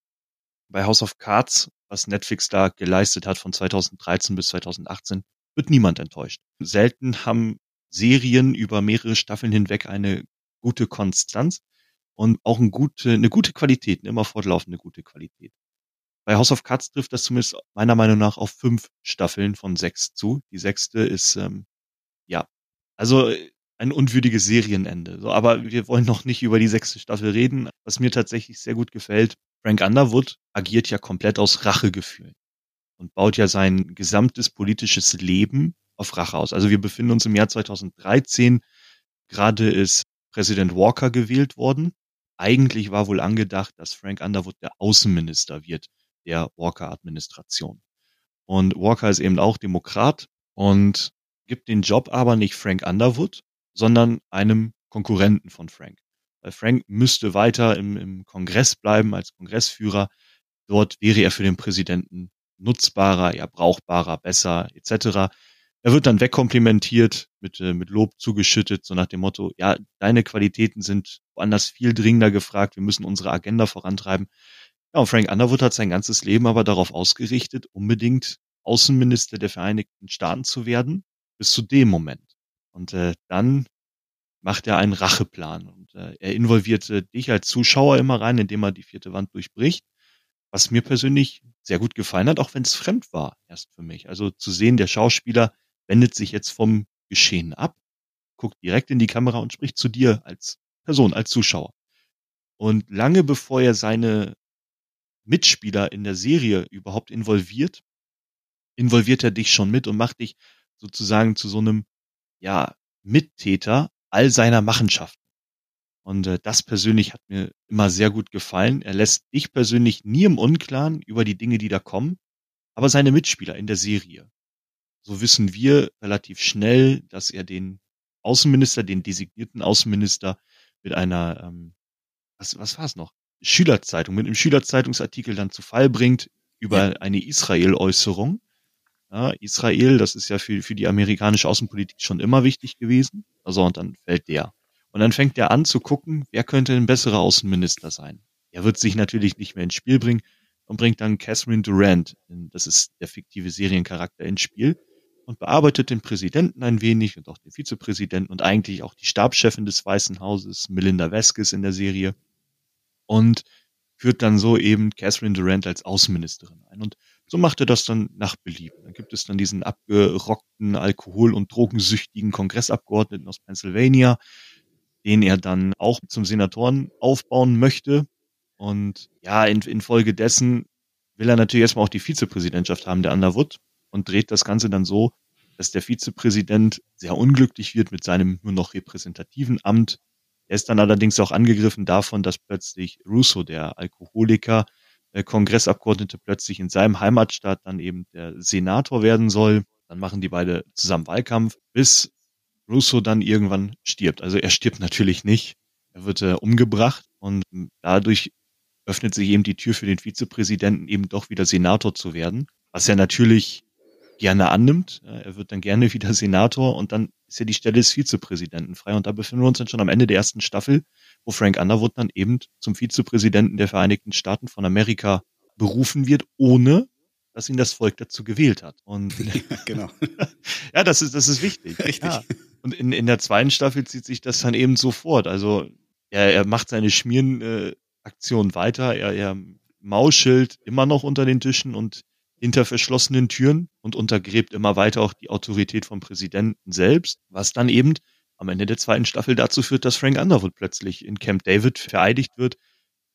B: Bei House of Cards, was Netflix da geleistet hat von 2013 bis 2018, wird niemand enttäuscht. Selten haben Serien über mehrere Staffeln hinweg eine gute Konstanz und auch eine gute, eine gute Qualität, eine immer fortlaufende gute Qualität. Bei House of Cards trifft das zumindest meiner Meinung nach auf fünf Staffeln von sechs zu. Die sechste ist, ähm, ja, also ein unwürdiges Serienende. So, aber wir wollen noch nicht über die sechste Staffel reden. Was mir tatsächlich sehr gut gefällt, Frank Underwood agiert ja komplett aus Rachegefühlen und baut ja sein gesamtes politisches Leben auf Rache aus. Also wir befinden uns im Jahr 2013. Gerade ist Präsident Walker gewählt worden. Eigentlich war wohl angedacht, dass Frank Underwood der Außenminister wird der Walker-Administration. Und Walker ist eben auch Demokrat und gibt den Job aber nicht Frank Underwood, sondern einem Konkurrenten von Frank. Weil Frank müsste weiter im, im Kongress bleiben als Kongressführer. Dort wäre er für den Präsidenten nutzbarer, ja brauchbarer, besser etc. Er wird dann wegkomplimentiert, mit, äh, mit Lob zugeschüttet, so nach dem Motto, ja, deine Qualitäten sind woanders viel dringender gefragt, wir müssen unsere Agenda vorantreiben. Ja, und Frank Underwood hat sein ganzes Leben aber darauf ausgerichtet, unbedingt Außenminister der Vereinigten Staaten zu werden, bis zu dem Moment. Und äh, dann macht er einen Racheplan und äh, er involviert äh, dich als Zuschauer immer rein, indem er die vierte Wand durchbricht, was mir persönlich sehr gut gefallen hat, auch wenn es fremd war erst für mich. Also zu sehen, der Schauspieler wendet sich jetzt vom Geschehen ab, guckt direkt in die Kamera und spricht zu dir als Person, als Zuschauer. Und lange bevor er seine Mitspieler in der Serie überhaupt involviert, involviert er dich schon mit und macht dich sozusagen zu so einem, ja, Mittäter all seiner Machenschaften. Und äh, das persönlich hat mir immer sehr gut gefallen. Er lässt dich persönlich nie im Unklaren über die Dinge, die da kommen, aber seine Mitspieler in der Serie so wissen wir relativ schnell, dass er den Außenminister, den designierten Außenminister mit einer, ähm, was, was war es noch? Schülerzeitung, mit einem Schülerzeitungsartikel dann zu Fall bringt über ja. eine Israel-Äußerung. Ja, Israel, das ist ja für, für die amerikanische Außenpolitik schon immer wichtig gewesen. Also, und dann fällt der. Und dann fängt er an zu gucken, wer könnte ein besserer Außenminister sein. Er wird sich natürlich nicht mehr ins Spiel bringen und bringt dann Catherine Durant, das ist der fiktive Seriencharakter, ins Spiel und bearbeitet den Präsidenten ein wenig und auch den Vizepräsidenten und eigentlich auch die Stabschefin des Weißen Hauses, Melinda Vasquez in der Serie. Und führt dann so eben Catherine Durant als Außenministerin ein. Und so macht er das dann nach Belieben. Dann gibt es dann diesen abgerockten, alkohol- und drogensüchtigen Kongressabgeordneten aus Pennsylvania, den er dann auch zum Senatoren aufbauen möchte. Und ja, in, infolgedessen will er natürlich erstmal auch die Vizepräsidentschaft haben, der Underwood und dreht das Ganze dann so, dass der Vizepräsident sehr unglücklich wird mit seinem nur noch repräsentativen Amt. Er ist dann allerdings auch angegriffen davon, dass plötzlich Russo, der Alkoholiker, der Kongressabgeordnete, plötzlich in seinem Heimatstaat dann eben der Senator werden soll. Dann machen die beide zusammen Wahlkampf, bis Russo dann irgendwann stirbt. Also er stirbt natürlich nicht. Er wird äh, umgebracht und dadurch öffnet sich eben die Tür für den Vizepräsidenten eben doch wieder Senator zu werden, was ja natürlich gerne annimmt. Er wird dann gerne wieder Senator und dann ist ja die Stelle des Vizepräsidenten frei. Und da befinden wir uns dann schon am Ende der ersten Staffel, wo Frank Underwood dann eben zum Vizepräsidenten der Vereinigten Staaten von Amerika berufen wird, ohne dass ihn das Volk dazu gewählt hat. Und
C: ja, genau.
B: ja, das ist, das ist wichtig.
C: Richtig. Ja.
B: Und in, in der zweiten Staffel zieht sich das dann eben sofort. Also er, er macht seine Schmierenaktion äh, weiter, er, er mauschelt immer noch unter den Tischen und hinter verschlossenen Türen und untergräbt immer weiter auch die Autorität vom Präsidenten selbst, was dann eben am Ende der zweiten Staffel dazu führt, dass Frank Underwood plötzlich in Camp David vereidigt wird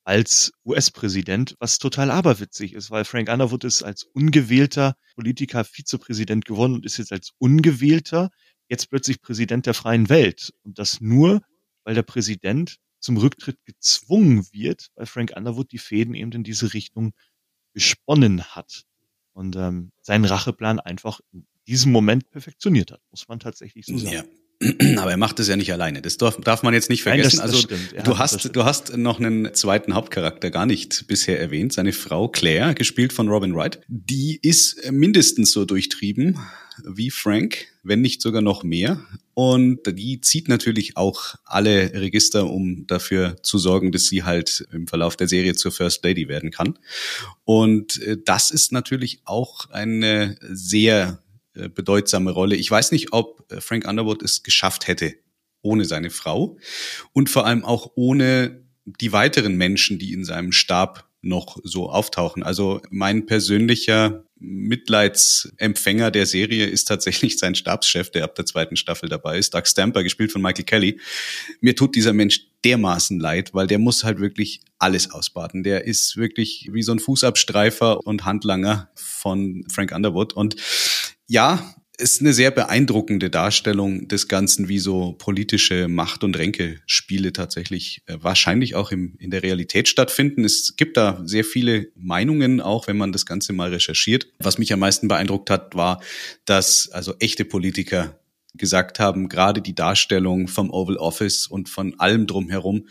B: als US-Präsident, was total aberwitzig ist, weil Frank Underwood ist als ungewählter Politiker Vizepräsident geworden und ist jetzt als ungewählter jetzt plötzlich Präsident der freien Welt. Und das nur, weil der Präsident zum Rücktritt gezwungen wird, weil Frank Underwood die Fäden eben in diese Richtung gesponnen hat und ähm, seinen Racheplan einfach in diesem Moment perfektioniert hat, muss man tatsächlich so sagen.
C: Ja. Aber er macht es ja nicht alleine. Das darf, darf man jetzt nicht vergessen. Nein, das, das also du hast, du hast noch einen zweiten Hauptcharakter gar nicht bisher erwähnt. Seine Frau Claire, gespielt von Robin Wright, die ist mindestens so durchtrieben wie Frank, wenn nicht sogar noch mehr. Und die zieht natürlich auch alle Register, um dafür zu sorgen, dass sie halt im Verlauf der Serie zur First Lady werden kann. Und äh, das ist natürlich auch eine sehr äh, bedeutsame Rolle. Ich weiß nicht, ob äh, Frank Underwood es geschafft hätte ohne seine Frau und vor allem auch ohne die weiteren Menschen, die in seinem Stab noch so auftauchen. Also mein persönlicher Mitleidsempfänger der Serie ist tatsächlich sein Stabschef, der ab der zweiten Staffel dabei ist, Doug Stamper, gespielt von Michael Kelly. Mir tut dieser Mensch dermaßen leid, weil der muss halt wirklich alles ausbaden. Der ist wirklich wie so ein Fußabstreifer und Handlanger von Frank Underwood. Und ja, ist eine sehr beeindruckende Darstellung des Ganzen, wie so politische Macht- und Ränkespiele tatsächlich äh, wahrscheinlich auch im, in der Realität stattfinden. Es gibt da sehr viele Meinungen, auch wenn man das Ganze mal recherchiert. Was mich am meisten beeindruckt hat, war, dass also echte Politiker gesagt haben, gerade die Darstellung vom Oval Office und von allem drumherum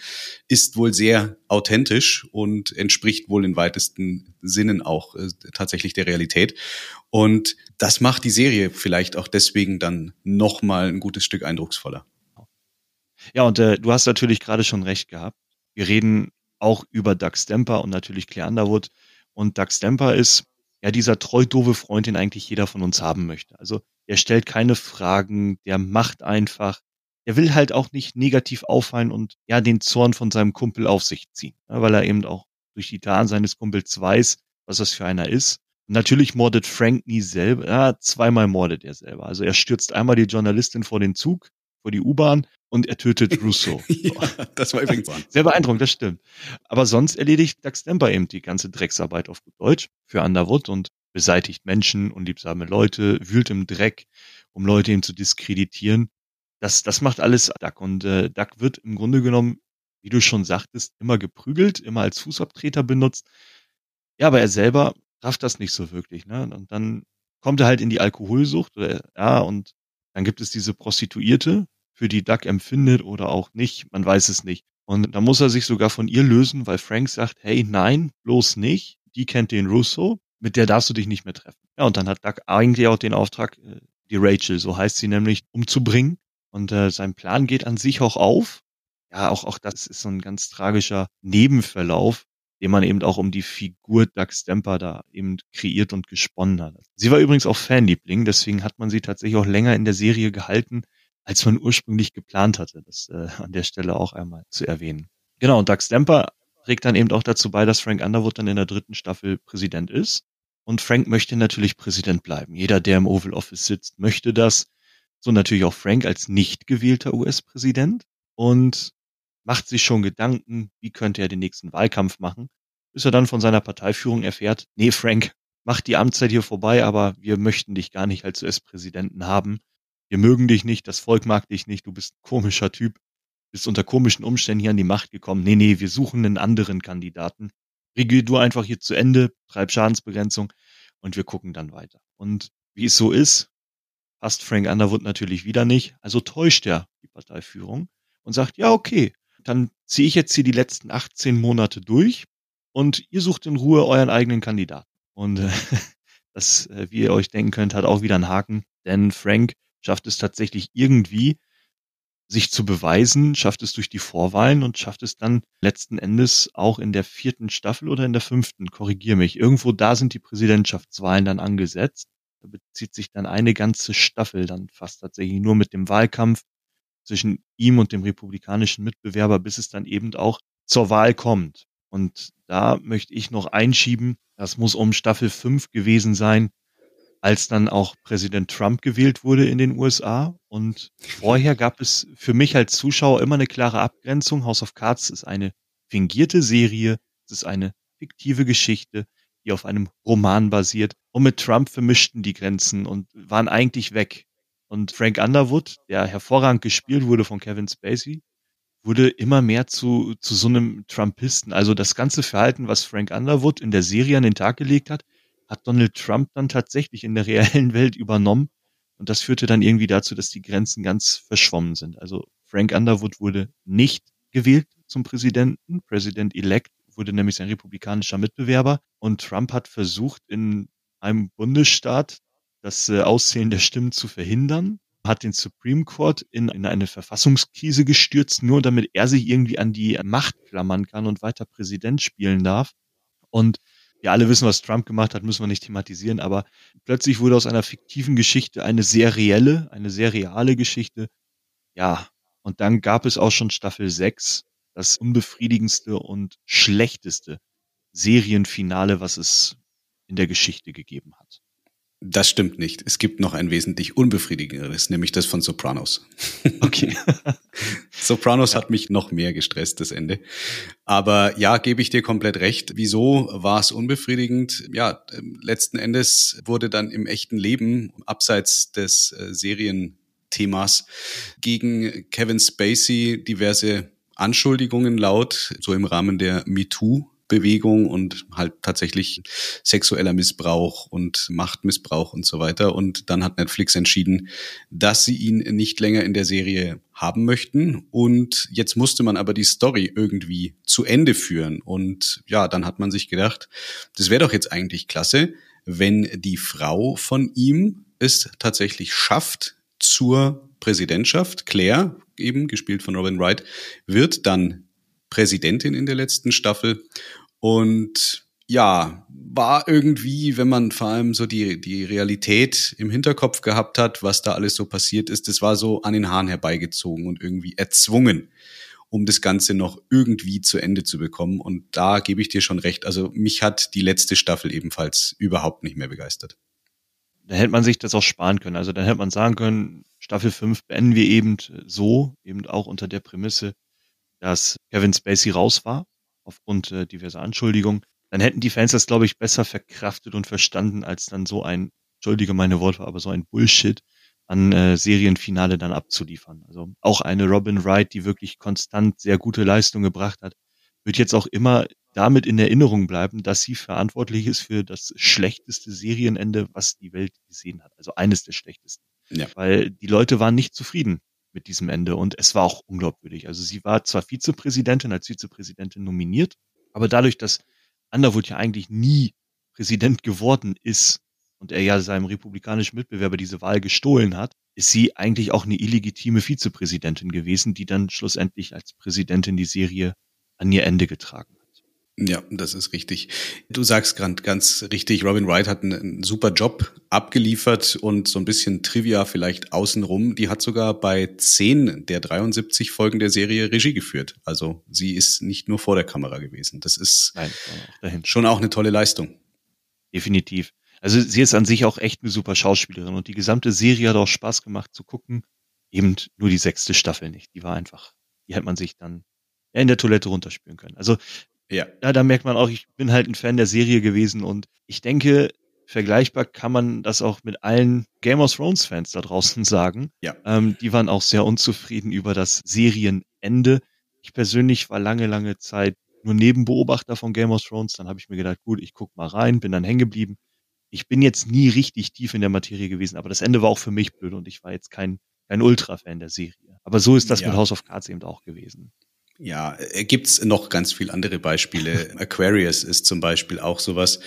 C: ist wohl sehr authentisch und entspricht wohl in weitesten Sinnen auch äh, tatsächlich der Realität. Und das macht die Serie vielleicht auch deswegen dann nochmal ein gutes Stück eindrucksvoller.
B: Ja, und äh, du hast natürlich gerade schon recht gehabt. Wir reden auch über Doug Stamper und natürlich Claire Underwood. Und Doug Stamper ist ja dieser treu doofe Freund, den eigentlich jeder von uns haben möchte. Also der stellt keine Fragen, der macht einfach. Der will halt auch nicht negativ auffallen und ja den Zorn von seinem Kumpel auf sich ziehen, weil er eben auch durch die Taten seines Kumpels weiß, was das für einer ist. Natürlich mordet Frank nie selber, ja, zweimal mordet er selber. Also er stürzt einmal die Journalistin vor den Zug, vor die U-Bahn und er tötet Rousseau.
C: ja, das war übrigens
B: sehr beeindruckend, das stimmt. Aber sonst erledigt Doug Stamper eben die ganze Drecksarbeit auf gut Deutsch für Underwood und beseitigt Menschen, unliebsame Leute, wühlt im Dreck, um Leute eben zu diskreditieren. Das, das macht alles Duck. Und äh, Duck wird im Grunde genommen, wie du schon sagtest, immer geprügelt, immer als Fußabtreter benutzt. Ja, aber er selber rafft das nicht so wirklich. Ne? Und dann kommt er halt in die Alkoholsucht. Oder, ja, und dann gibt es diese Prostituierte, für die Duck empfindet oder auch nicht. Man weiß es nicht. Und da muss er sich sogar von ihr lösen, weil Frank sagt, hey, nein, bloß nicht. Die kennt den Russo mit der darfst du dich nicht mehr treffen. Ja, und dann hat Doug eigentlich auch den Auftrag, äh, die Rachel, so heißt sie nämlich, umzubringen. Und äh, sein Plan geht an sich auch auf. Ja, auch, auch das ist so ein ganz tragischer Nebenverlauf, den man eben auch um die Figur Doug Stamper da eben kreiert und gesponnen hat. Sie war übrigens auch Fanliebling, deswegen hat man sie tatsächlich auch länger in der Serie gehalten, als man ursprünglich geplant hatte. Das äh, an der Stelle auch einmal zu erwähnen. Genau, und Doug Stamper trägt dann eben auch dazu bei, dass Frank Underwood dann in der dritten Staffel Präsident ist. Und Frank möchte natürlich Präsident bleiben. Jeder, der im Oval Office sitzt, möchte das. So natürlich auch Frank als nicht gewählter US-Präsident und macht sich schon Gedanken, wie könnte er den nächsten Wahlkampf machen, bis er dann von seiner Parteiführung erfährt, nee, Frank, mach die Amtszeit hier vorbei, aber wir möchten dich gar nicht als US-Präsidenten haben. Wir mögen dich nicht, das Volk mag dich nicht, du bist ein komischer Typ, bist unter komischen Umständen hier an die Macht gekommen. Nee, nee, wir suchen einen anderen Kandidaten regier du einfach hier zu Ende, treib Schadensbegrenzung und wir gucken dann weiter. Und wie es so ist, passt Frank Underwood natürlich wieder nicht, also täuscht er die Parteiführung und sagt, ja, okay, dann ziehe ich jetzt hier die letzten 18 Monate durch und ihr sucht in Ruhe euren eigenen Kandidaten. Und äh, das, äh, wie ihr euch denken könnt, hat auch wieder einen Haken, denn Frank schafft es tatsächlich irgendwie, sich zu beweisen, schafft es durch die Vorwahlen und schafft es dann letzten Endes auch in der vierten Staffel oder in der fünften, korrigier mich. Irgendwo da sind die Präsidentschaftswahlen dann angesetzt. Da bezieht sich dann eine ganze Staffel dann fast tatsächlich nur mit dem Wahlkampf zwischen ihm und dem republikanischen Mitbewerber, bis es dann eben auch zur Wahl kommt. Und da möchte ich noch einschieben, das muss um Staffel 5 gewesen sein, als dann auch Präsident Trump gewählt wurde in den USA. Und vorher gab es für mich als Zuschauer immer eine klare Abgrenzung. House of Cards ist eine fingierte Serie, es ist eine fiktive Geschichte, die auf einem Roman basiert. Und mit Trump vermischten die Grenzen und waren eigentlich weg. Und Frank Underwood, der hervorragend gespielt wurde von Kevin Spacey, wurde immer mehr zu, zu so einem Trumpisten. Also das ganze Verhalten, was Frank Underwood in der Serie an den Tag gelegt hat, hat Donald Trump dann tatsächlich in der reellen Welt übernommen. Und das führte dann irgendwie dazu, dass die Grenzen ganz verschwommen sind. Also Frank Underwood wurde nicht gewählt zum Präsidenten. Präsident-elect wurde nämlich sein republikanischer Mitbewerber. Und Trump hat versucht, in einem Bundesstaat das äh, Auszählen der Stimmen zu verhindern, hat den Supreme Court in, in eine Verfassungskrise gestürzt, nur damit er sich irgendwie an die Macht klammern kann und weiter Präsident spielen darf. Und wir alle wissen, was Trump gemacht hat, müssen wir nicht thematisieren, aber plötzlich wurde aus einer fiktiven Geschichte eine sehr reelle, eine sehr reale Geschichte. Ja, und dann gab es auch schon Staffel 6, das unbefriedigendste und schlechteste Serienfinale, was es in der Geschichte gegeben hat.
C: Das stimmt nicht. Es gibt noch ein wesentlich unbefriedigenderes, nämlich das von Sopranos.
B: Okay.
C: Sopranos ja. hat mich noch mehr gestresst, das Ende. Aber ja, gebe ich dir komplett recht. Wieso war es unbefriedigend? Ja, ähm, letzten Endes wurde dann im echten Leben, abseits des äh, Serienthemas, gegen Kevin Spacey diverse Anschuldigungen laut, so im Rahmen der MeToo Bewegung und halt tatsächlich sexueller Missbrauch und Machtmissbrauch und so weiter. Und dann hat Netflix entschieden, dass sie ihn nicht länger in der Serie haben möchten. Und jetzt musste man aber die Story irgendwie zu Ende führen. Und ja, dann hat man sich gedacht, das wäre doch jetzt eigentlich klasse, wenn die Frau von ihm es tatsächlich schafft, zur Präsidentschaft, Claire, eben gespielt von Robin Wright, wird dann Präsidentin in der letzten Staffel. Und ja, war irgendwie, wenn man vor allem so die, die Realität im Hinterkopf gehabt hat, was da alles so passiert ist, das war so an den Haaren herbeigezogen und irgendwie erzwungen, um das Ganze noch irgendwie zu Ende zu bekommen. Und da gebe ich dir schon recht. Also mich hat die letzte Staffel ebenfalls überhaupt nicht mehr begeistert.
B: Da hätte man sich das auch sparen können. Also dann hätte man sagen können, Staffel 5 beenden wir eben so, eben auch unter der Prämisse, dass Kevin Spacey raus war, aufgrund äh, diverser Anschuldigungen, dann hätten die Fans das, glaube ich, besser verkraftet und verstanden, als dann so ein, entschuldige meine Worte, aber so ein Bullshit an äh, Serienfinale dann abzuliefern. Also auch eine Robin Wright, die wirklich konstant sehr gute Leistung gebracht hat, wird jetzt auch immer damit in Erinnerung bleiben, dass sie verantwortlich ist für das schlechteste Serienende, was die Welt gesehen hat. Also eines der schlechtesten. Ja. Weil die Leute waren nicht zufrieden mit diesem Ende. Und es war auch unglaubwürdig. Also sie war zwar Vizepräsidentin, als Vizepräsidentin nominiert, aber dadurch, dass Underwood ja eigentlich nie Präsident geworden ist und er ja seinem republikanischen Mitbewerber diese Wahl gestohlen hat, ist sie eigentlich auch eine illegitime Vizepräsidentin gewesen, die dann schlussendlich als Präsidentin die Serie an ihr Ende getragen hat.
C: Ja, das ist richtig. Du sagst gerade ganz richtig, Robin Wright hat einen, einen, super Job abgeliefert und so ein bisschen Trivia vielleicht außenrum. Die hat sogar bei zehn der 73 Folgen der Serie Regie geführt. Also sie ist nicht nur vor der Kamera gewesen. Das ist Nein, schon auch eine tolle Leistung.
B: Definitiv. Also sie ist an sich auch echt eine super Schauspielerin und die gesamte Serie hat auch Spaß gemacht zu gucken. Eben nur die sechste Staffel nicht. Die war einfach, die hätte man sich dann in der Toilette runterspülen können. Also ja. ja, da merkt man auch, ich bin halt ein Fan der Serie gewesen und ich denke, vergleichbar kann man das auch mit allen Game of Thrones Fans da draußen sagen. Ja. Ähm, die waren auch sehr unzufrieden über das Serienende. Ich persönlich war lange, lange Zeit nur Nebenbeobachter von Game of Thrones. Dann habe ich mir gedacht, gut, ich guck mal rein, bin dann hängen geblieben. Ich bin jetzt nie richtig tief in der Materie gewesen, aber das Ende war auch für mich blöd und ich war jetzt kein, kein Ultra-Fan der Serie. Aber so ist das ja. mit House of Cards eben auch gewesen.
C: Ja, äh, gibt's noch ganz viel andere Beispiele. Aquarius ist zum Beispiel auch sowas.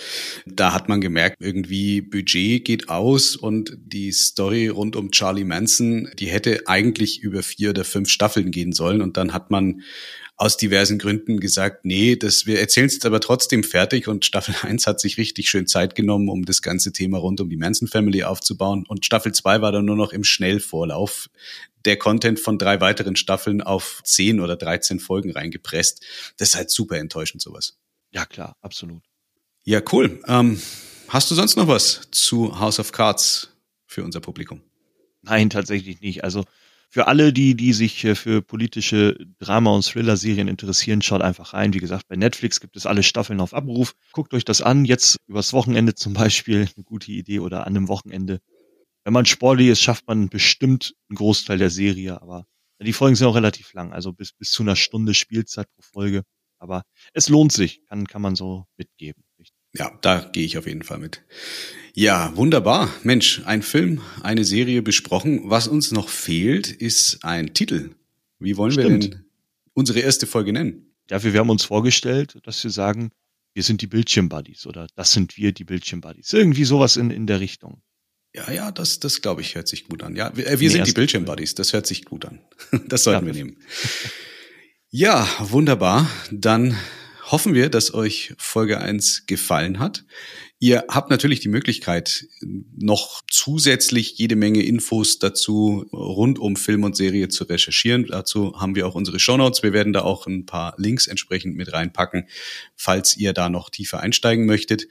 C: Da hat man gemerkt, irgendwie Budget geht aus und die Story rund um Charlie Manson, die hätte eigentlich über vier oder fünf Staffeln gehen sollen und dann hat man aus diversen Gründen gesagt, nee, das, wir erzählen es aber trotzdem fertig und Staffel 1 hat sich richtig schön Zeit genommen, um das ganze Thema rund um die Manson Family aufzubauen und Staffel 2 war dann nur noch im Schnellvorlauf der Content von drei weiteren Staffeln auf zehn oder 13 Folgen reingepresst. Das ist halt super enttäuschend sowas.
B: Ja, klar, absolut.
C: Ja, cool. Ähm, hast du sonst noch was zu House of Cards für unser Publikum?
B: Nein, tatsächlich nicht. Also für alle, die, die sich äh, für politische Drama- und Thriller-Serien interessieren, schaut einfach rein. Wie gesagt, bei Netflix gibt es alle Staffeln auf Abruf. Guckt euch das an. Jetzt übers Wochenende zum Beispiel eine gute Idee oder an einem Wochenende. Wenn man sportlich ist, schafft man bestimmt einen Großteil der Serie, aber die Folgen sind auch relativ lang, also bis, bis zu einer Stunde Spielzeit pro Folge. Aber es lohnt sich, kann, kann man so mitgeben.
C: Ja, da gehe ich auf jeden Fall mit. Ja, wunderbar. Mensch, ein Film, eine Serie besprochen. Was uns noch fehlt, ist ein Titel. Wie wollen Stimmt. wir denn unsere erste Folge nennen?
B: Ja, wir haben uns vorgestellt, dass wir sagen, wir sind die Bildschirmbuddies oder das sind wir, die Bildschirmbuddies. Irgendwie sowas in, in der Richtung.
C: Ja, ja, das, das glaube ich, hört sich gut an. Ja, wir, äh, wir sind die Bildschirmbuddies, das hört sich gut an. Das sollten ja. wir nehmen. Ja, wunderbar. Dann hoffen wir, dass euch Folge 1 gefallen hat. Ihr habt natürlich die Möglichkeit, noch zusätzlich jede Menge Infos dazu rund um Film und Serie zu recherchieren. Dazu haben wir auch unsere Shownotes. Wir werden da auch ein paar Links entsprechend mit reinpacken, falls ihr da noch tiefer einsteigen möchtet.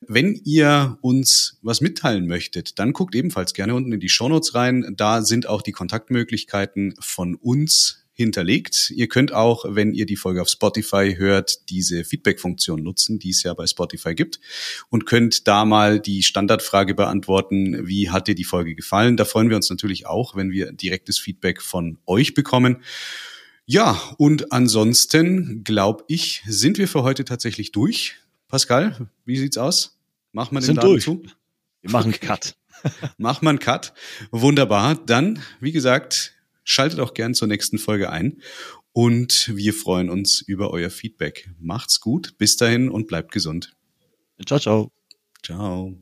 C: Wenn ihr uns was mitteilen möchtet, dann guckt ebenfalls gerne unten in die Shownotes rein. Da sind auch die Kontaktmöglichkeiten von uns hinterlegt. Ihr könnt auch, wenn ihr die Folge auf Spotify hört, diese Feedback-Funktion nutzen, die es ja bei Spotify gibt und könnt da mal die Standardfrage beantworten, wie hat dir die Folge gefallen? Da freuen wir uns natürlich auch, wenn wir direktes Feedback von euch bekommen. Ja, und ansonsten glaube ich, sind wir für heute tatsächlich durch. Pascal, wie sieht's aus? Machen wir den sind Laden durch. zu?
B: Wir machen okay. Cut.
C: Mach mal einen Cut. Wunderbar. Dann, wie gesagt, Schaltet auch gern zur nächsten Folge ein und wir freuen uns über euer Feedback. Macht's gut, bis dahin und bleibt gesund.
B: Ciao, ciao.
C: Ciao.